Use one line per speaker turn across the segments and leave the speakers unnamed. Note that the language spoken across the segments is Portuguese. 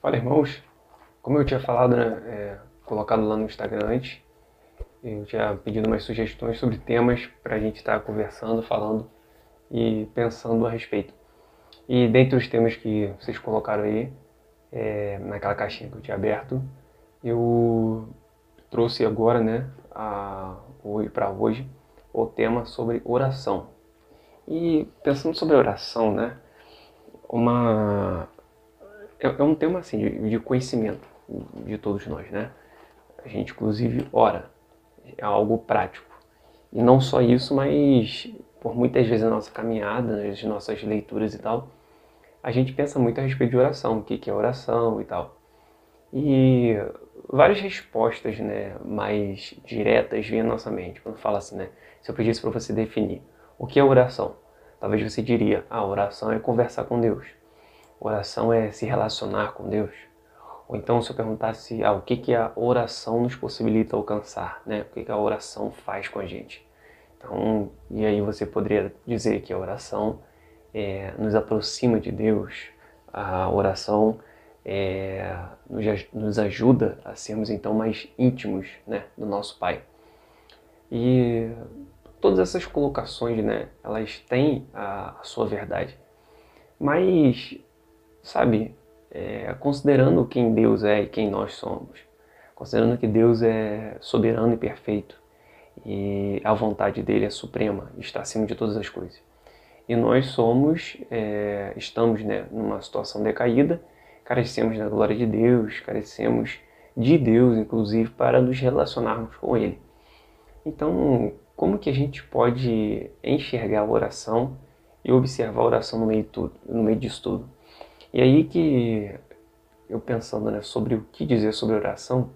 Fala irmãos, como eu tinha falado, né, é, colocado lá no Instagram antes, eu tinha pedido umas sugestões sobre temas para a gente estar tá conversando, falando e pensando a respeito. E dentre os temas que vocês colocaram aí, é, naquela caixinha que eu tinha aberto, eu trouxe agora, né, para hoje, o tema sobre oração. E pensando sobre oração, né, uma é, é um tema assim de, de conhecimento de todos nós, né? A gente inclusive ora, é algo prático. E não só isso, mas por muitas vezes na nossa caminhada, nas nossas leituras e tal, a gente pensa muito a respeito de oração, o que é oração e tal. E várias respostas né, mais diretas vêm à nossa mente. Quando fala assim, né? Se eu pedisse para você definir o que é oração, talvez você diria, a ah, oração é conversar com Deus. Oração é se relacionar com Deus. Ou então se eu perguntasse ah, o que, que a oração nos possibilita alcançar, né? O que, que a oração faz com a gente. Então, e aí você poderia dizer que a oração é, nos aproxima de Deus, a oração é, nos, nos, ajuda a sermos então mais íntimos né, do nosso Pai. E todas essas colocações, né, elas têm a, a sua verdade. Mas sabe, é, considerando quem Deus é e quem nós somos, considerando que Deus é soberano e perfeito e a vontade dele é suprema, está acima de todas as coisas. E nós somos, é, estamos né, numa situação decaída, carecemos da glória de Deus, carecemos de Deus, inclusive, para nos relacionarmos com Ele. Então, como que a gente pode enxergar a oração e observar a oração no meio, tudo, no meio disso tudo? E aí que eu pensando né, sobre o que dizer sobre oração,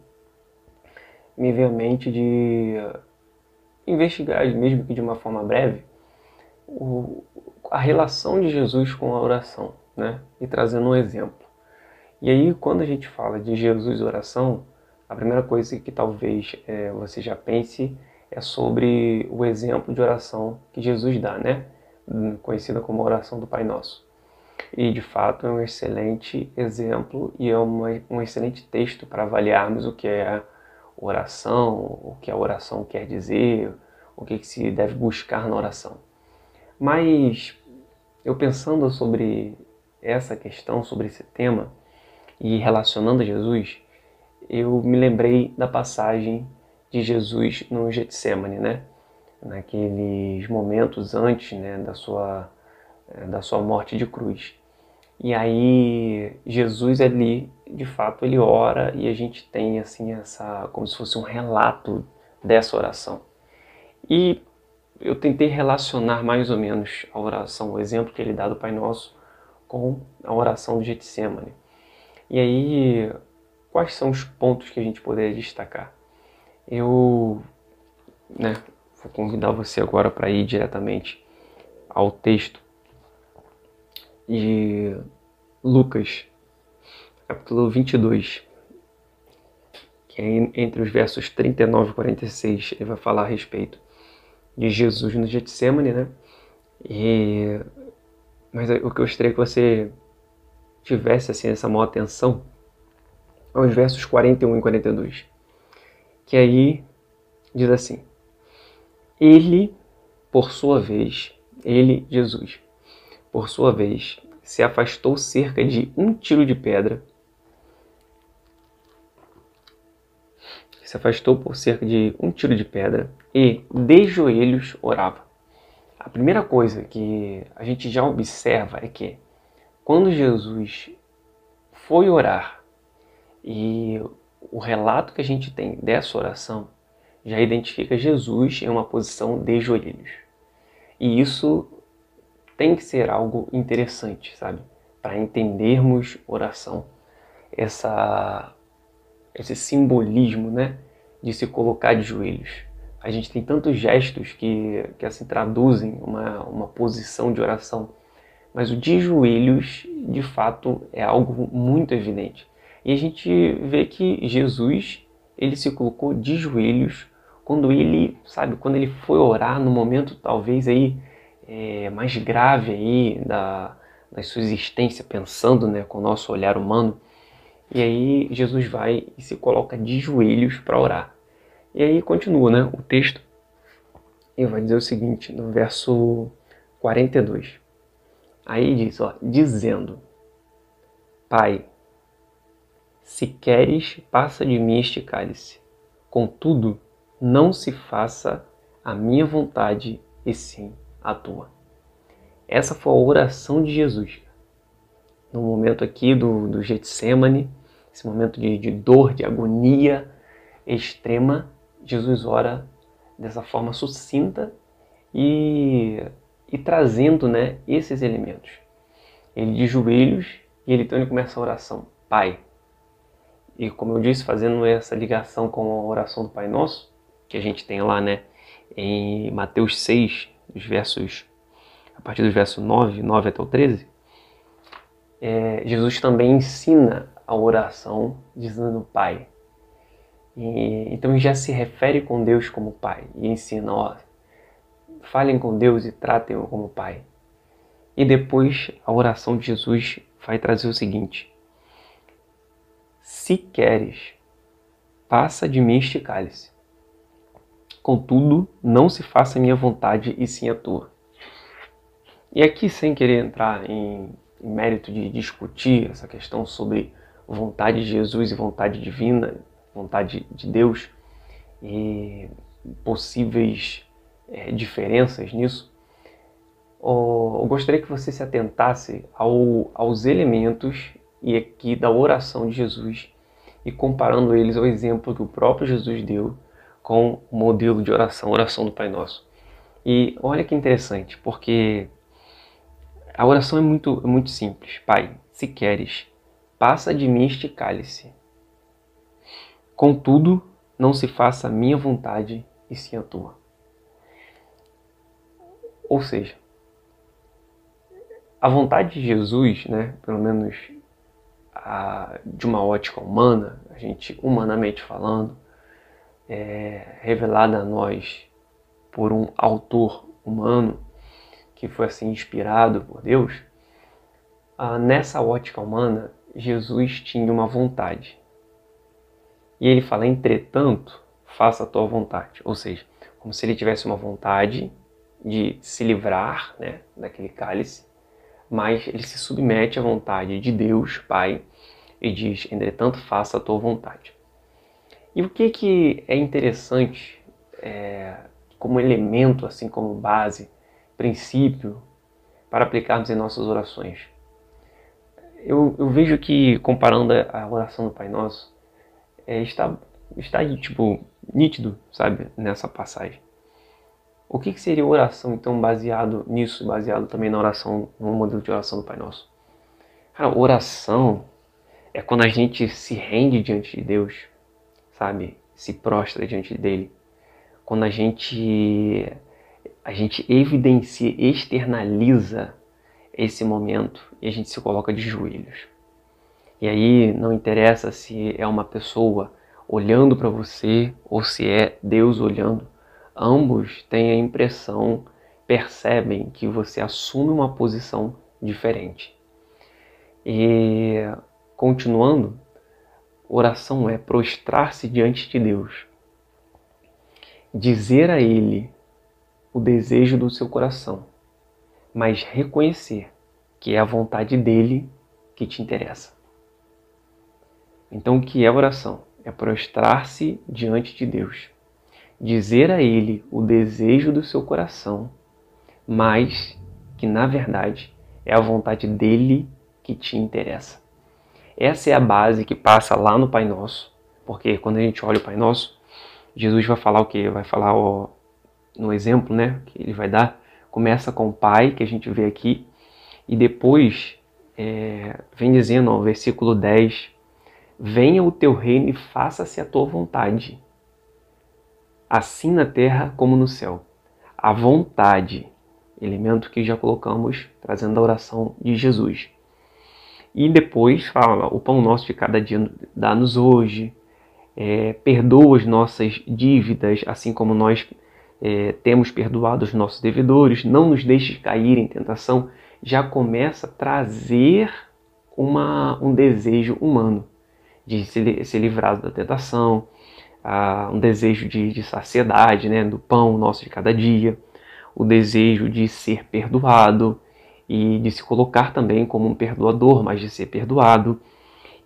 me veio a mente de investigar, mesmo que de uma forma breve, o, a relação de Jesus com a oração, né? E trazendo um exemplo. E aí, quando a gente fala de Jesus oração, a primeira coisa que talvez é, você já pense é sobre o exemplo de oração que Jesus dá, né? Conhecida como a oração do Pai Nosso. E de fato é um excelente exemplo e é uma, um excelente texto para avaliarmos o que é oração, o que a oração quer dizer, o que, que se deve buscar na oração. Mas eu pensando sobre essa questão, sobre esse tema e relacionando a Jesus, eu me lembrei da passagem de Jesus no Getsemane, né? Naqueles momentos antes, né, da sua da sua morte de cruz. E aí Jesus ali, de fato, ele ora e a gente tem assim essa como se fosse um relato dessa oração. E eu tentei relacionar mais ou menos a oração, o exemplo que ele dá do Pai Nosso, com a oração do Getsemane. E aí, quais são os pontos que a gente poderia destacar? Eu né, vou convidar você agora para ir diretamente ao texto de Lucas, capítulo 22, que é entre os versos 39 e 46, ele vai falar a respeito de Jesus no Getsemane, né? E... Mas o que eu gostaria que você tivesse assim, essa maior atenção aos versos 41 e 42, que aí diz assim: Ele, por sua vez, ele, Jesus, por sua vez, se afastou cerca de um tiro de pedra. Se afastou por cerca de um tiro de pedra e, de joelhos, orava. A primeira coisa que a gente já observa é que, quando Jesus foi orar e o relato que a gente tem dessa oração já identifica Jesus em uma posição de joelhos. E isso tem que ser algo interessante, sabe? Para entendermos oração, essa, esse simbolismo, né? De se colocar de joelhos. A gente tem tantos gestos que, que assim traduzem uma, uma posição de oração, mas o de joelhos, de fato, é algo muito evidente. E a gente vê que Jesus, ele se colocou de joelhos quando ele, sabe, quando ele foi orar no momento talvez aí é, mais grave aí da, da sua existência, pensando né, com o nosso olhar humano, E aí Jesus vai e se coloca de joelhos para orar. E aí continua né, o texto e vai dizer o seguinte, no verso 42. Aí diz, ó, dizendo, Pai, se queres, passa de mim este cálice. Contudo, não se faça a minha vontade, e sim a tua. Essa foi a oração de Jesus. No momento aqui do, do Getsemane, esse momento de, de dor, de agonia extrema, Jesus ora dessa forma sucinta e, e trazendo né, esses elementos. Ele de joelhos e ele então ele começa a oração. Pai. E como eu disse, fazendo essa ligação com a oração do Pai Nosso, que a gente tem lá né, em Mateus 6, os versos, a partir dos versos 9, 9 até o 13, é, Jesus também ensina a oração dizendo Pai. E, então já se refere com Deus como Pai e ensina, ó, falem com Deus e tratem-o como Pai. E depois a oração de Jesus vai trazer o seguinte: Se queres, passa de mim este cálice. Contudo, não se faça minha vontade e sim a tua. E aqui, sem querer entrar em, em mérito de discutir essa questão sobre vontade de Jesus e vontade divina, vontade de Deus e possíveis é, diferenças nisso, eu gostaria que você se atentasse ao, aos elementos e aqui da oração de Jesus e comparando eles ao exemplo que o próprio Jesus deu com o modelo de oração, oração do Pai Nosso. E olha que interessante, porque a oração é muito, é muito simples. Pai, se queres, passa de mim este cálice. Contudo, não se faça a minha vontade e sim a tua. Ou seja, a vontade de Jesus, né, pelo menos a, de uma ótica humana, a gente humanamente falando, é, revelada a nós por um autor humano que foi assim inspirado por Deus, ah, nessa ótica humana, Jesus tinha uma vontade. E ele fala, entretanto, faça a tua vontade. Ou seja, como se ele tivesse uma vontade de se livrar né, daquele cálice, mas ele se submete à vontade de Deus, Pai, e diz, entretanto, faça a tua vontade. E o que, que é interessante é, como elemento, assim como base, princípio, para aplicarmos em nossas orações? Eu, eu vejo que, comparando a oração do Pai Nosso, é, está, está tipo, nítido, sabe, nessa passagem. O que, que seria oração, então, baseado nisso, baseado também na oração, no modelo de oração do Pai Nosso? Cara, oração é quando a gente se rende diante de Deus, sabe? Se prostra diante dele. Quando a gente a gente evidencia, externaliza esse momento e a gente se coloca de joelhos. E aí não interessa se é uma pessoa olhando para você ou se é Deus olhando. Ambos têm a impressão, percebem que você assume uma posição diferente. E continuando, oração é prostrar-se diante de Deus, dizer a Ele o desejo do seu coração, mas reconhecer que é a vontade dele que te interessa. Então, o que é oração? É prostrar-se diante de Deus, dizer a Ele o desejo do seu coração, mas que na verdade é a vontade dele que te interessa. Essa é a base que passa lá no Pai Nosso, porque quando a gente olha o Pai Nosso, Jesus vai falar o que? Vai falar ó, no exemplo né, que ele vai dar. Começa com o Pai, que a gente vê aqui, e depois é, vem dizendo, ó, versículo 10, Venha o teu reino e faça-se a tua vontade, assim na terra como no céu. A vontade, elemento que já colocamos trazendo a oração de Jesus. E depois fala: o pão nosso de cada dia dá-nos hoje, é, perdoa as nossas dívidas, assim como nós é, temos perdoado os nossos devedores, não nos deixes cair em tentação. Já começa a trazer uma, um desejo humano de ser, ser livrado da tentação, ah, um desejo de, de saciedade, né, do pão nosso de cada dia, o desejo de ser perdoado e de se colocar também como um perdoador, mas de ser perdoado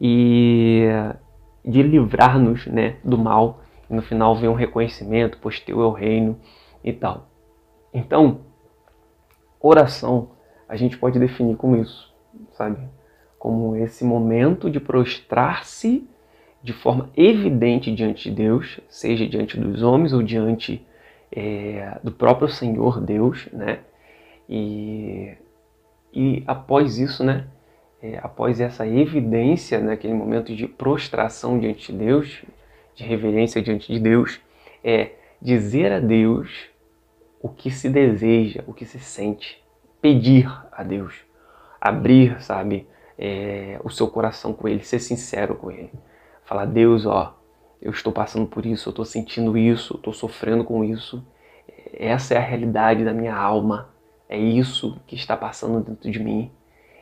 e de livrar-nos né, do mal. E no final vem um reconhecimento, pois teu é o reino e tal. Então, oração a gente pode definir como isso, sabe? Como esse momento de prostrar-se de forma evidente diante de Deus, seja diante dos homens ou diante é, do próprio Senhor Deus, né? E, e após isso, né? É, após essa evidência, naquele né, momento de prostração diante de Deus, de reverência diante de Deus, é dizer a Deus o que se deseja, o que se sente, pedir a Deus, abrir, sabe, é, o seu coração com Ele, ser sincero com Ele, falar Deus, ó, eu estou passando por isso, eu estou sentindo isso, estou sofrendo com isso. Essa é a realidade da minha alma. É isso que está passando dentro de mim.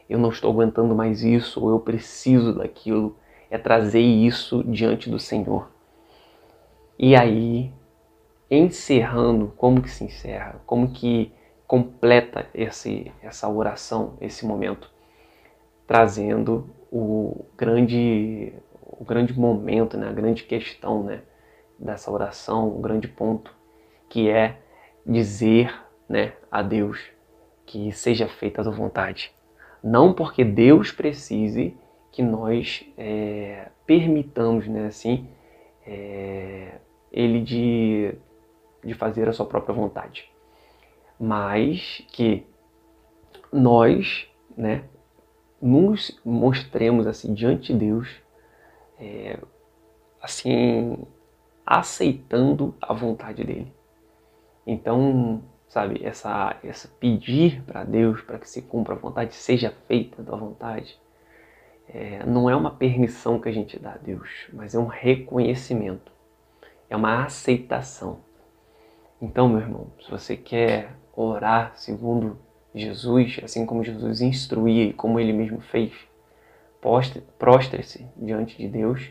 Eu não estou aguentando mais isso, ou eu preciso daquilo. É trazer isso diante do Senhor. E aí, encerrando, como que se encerra? Como que completa esse, essa oração, esse momento? Trazendo o grande o grande momento, né, a grande questão né, dessa oração, o grande ponto, que é dizer né, a Deus que seja feita a tua vontade. Não porque Deus precise que nós é, permitamos, né, assim, é, Ele de, de fazer a sua própria vontade, mas que nós, né, nos mostremos assim diante de Deus é, assim, aceitando a vontade dele. Então, sabe, essa, essa pedir para Deus para que se cumpra a vontade, seja feita a tua vontade, é, não é uma permissão que a gente dá a Deus, mas é um reconhecimento, é uma aceitação. Então, meu irmão, se você quer orar segundo Jesus, assim como Jesus instruía e como ele mesmo fez, prostre-se diante de Deus,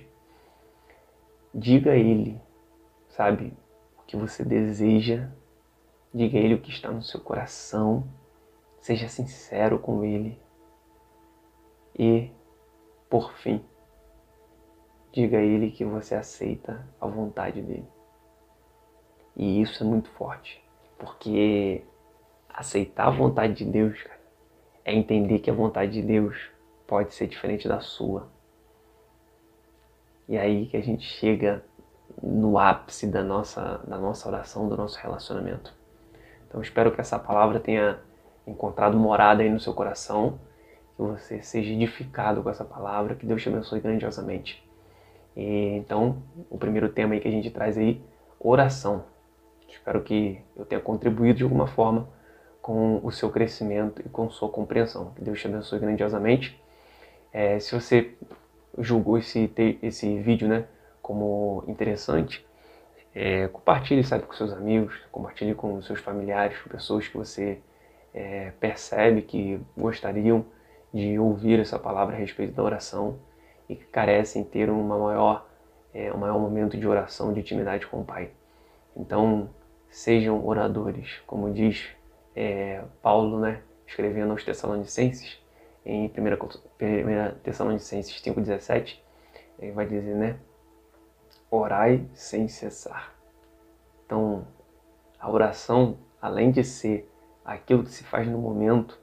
diga a Ele, sabe, o que você deseja, diga a Ele o que está no seu coração, seja sincero com Ele e, por fim, diga a Ele que você aceita a vontade dele. E isso é muito forte, porque aceitar a vontade de Deus cara, é entender que a vontade de Deus pode ser diferente da sua. E aí que a gente chega no ápice da nossa, da nossa oração, do nosso relacionamento. Então espero que essa palavra tenha encontrado morada aí no seu coração, que você seja edificado com essa palavra, que Deus te abençoe grandiosamente. E, então, o primeiro tema aí que a gente traz aí, oração. Espero que eu tenha contribuído de alguma forma com o seu crescimento e com sua compreensão. Que Deus te abençoe grandiosamente. É, se você julgou esse, esse vídeo né, como interessante, é, compartilhe sabe, com seus amigos, compartilhe com seus familiares, com pessoas que você é, percebe que gostariam de ouvir essa palavra a respeito da oração e que carecem ter uma maior, é, um maior momento de oração, de intimidade com o Pai. Então, sejam oradores, como diz é, Paulo, né, escrevendo aos Tessalonicenses, em 1 Tessalonicenses 5,17, ele vai dizer, né? Orai sem cessar. Então, a oração, além de ser aquilo que se faz no momento,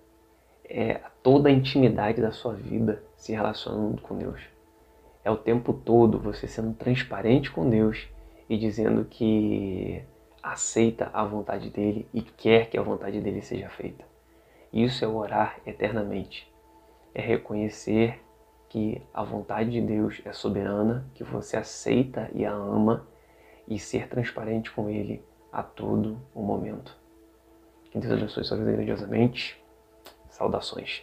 é toda a intimidade da sua vida se relacionando com Deus. É o tempo todo você sendo transparente com Deus e dizendo que aceita a vontade dele e quer que a vontade dele seja feita. Isso é orar eternamente é reconhecer que a vontade de Deus é soberana, que você aceita e a ama e ser transparente com Ele a todo o momento. Que Deus abençoe sua vida grandiosamente. Saudações.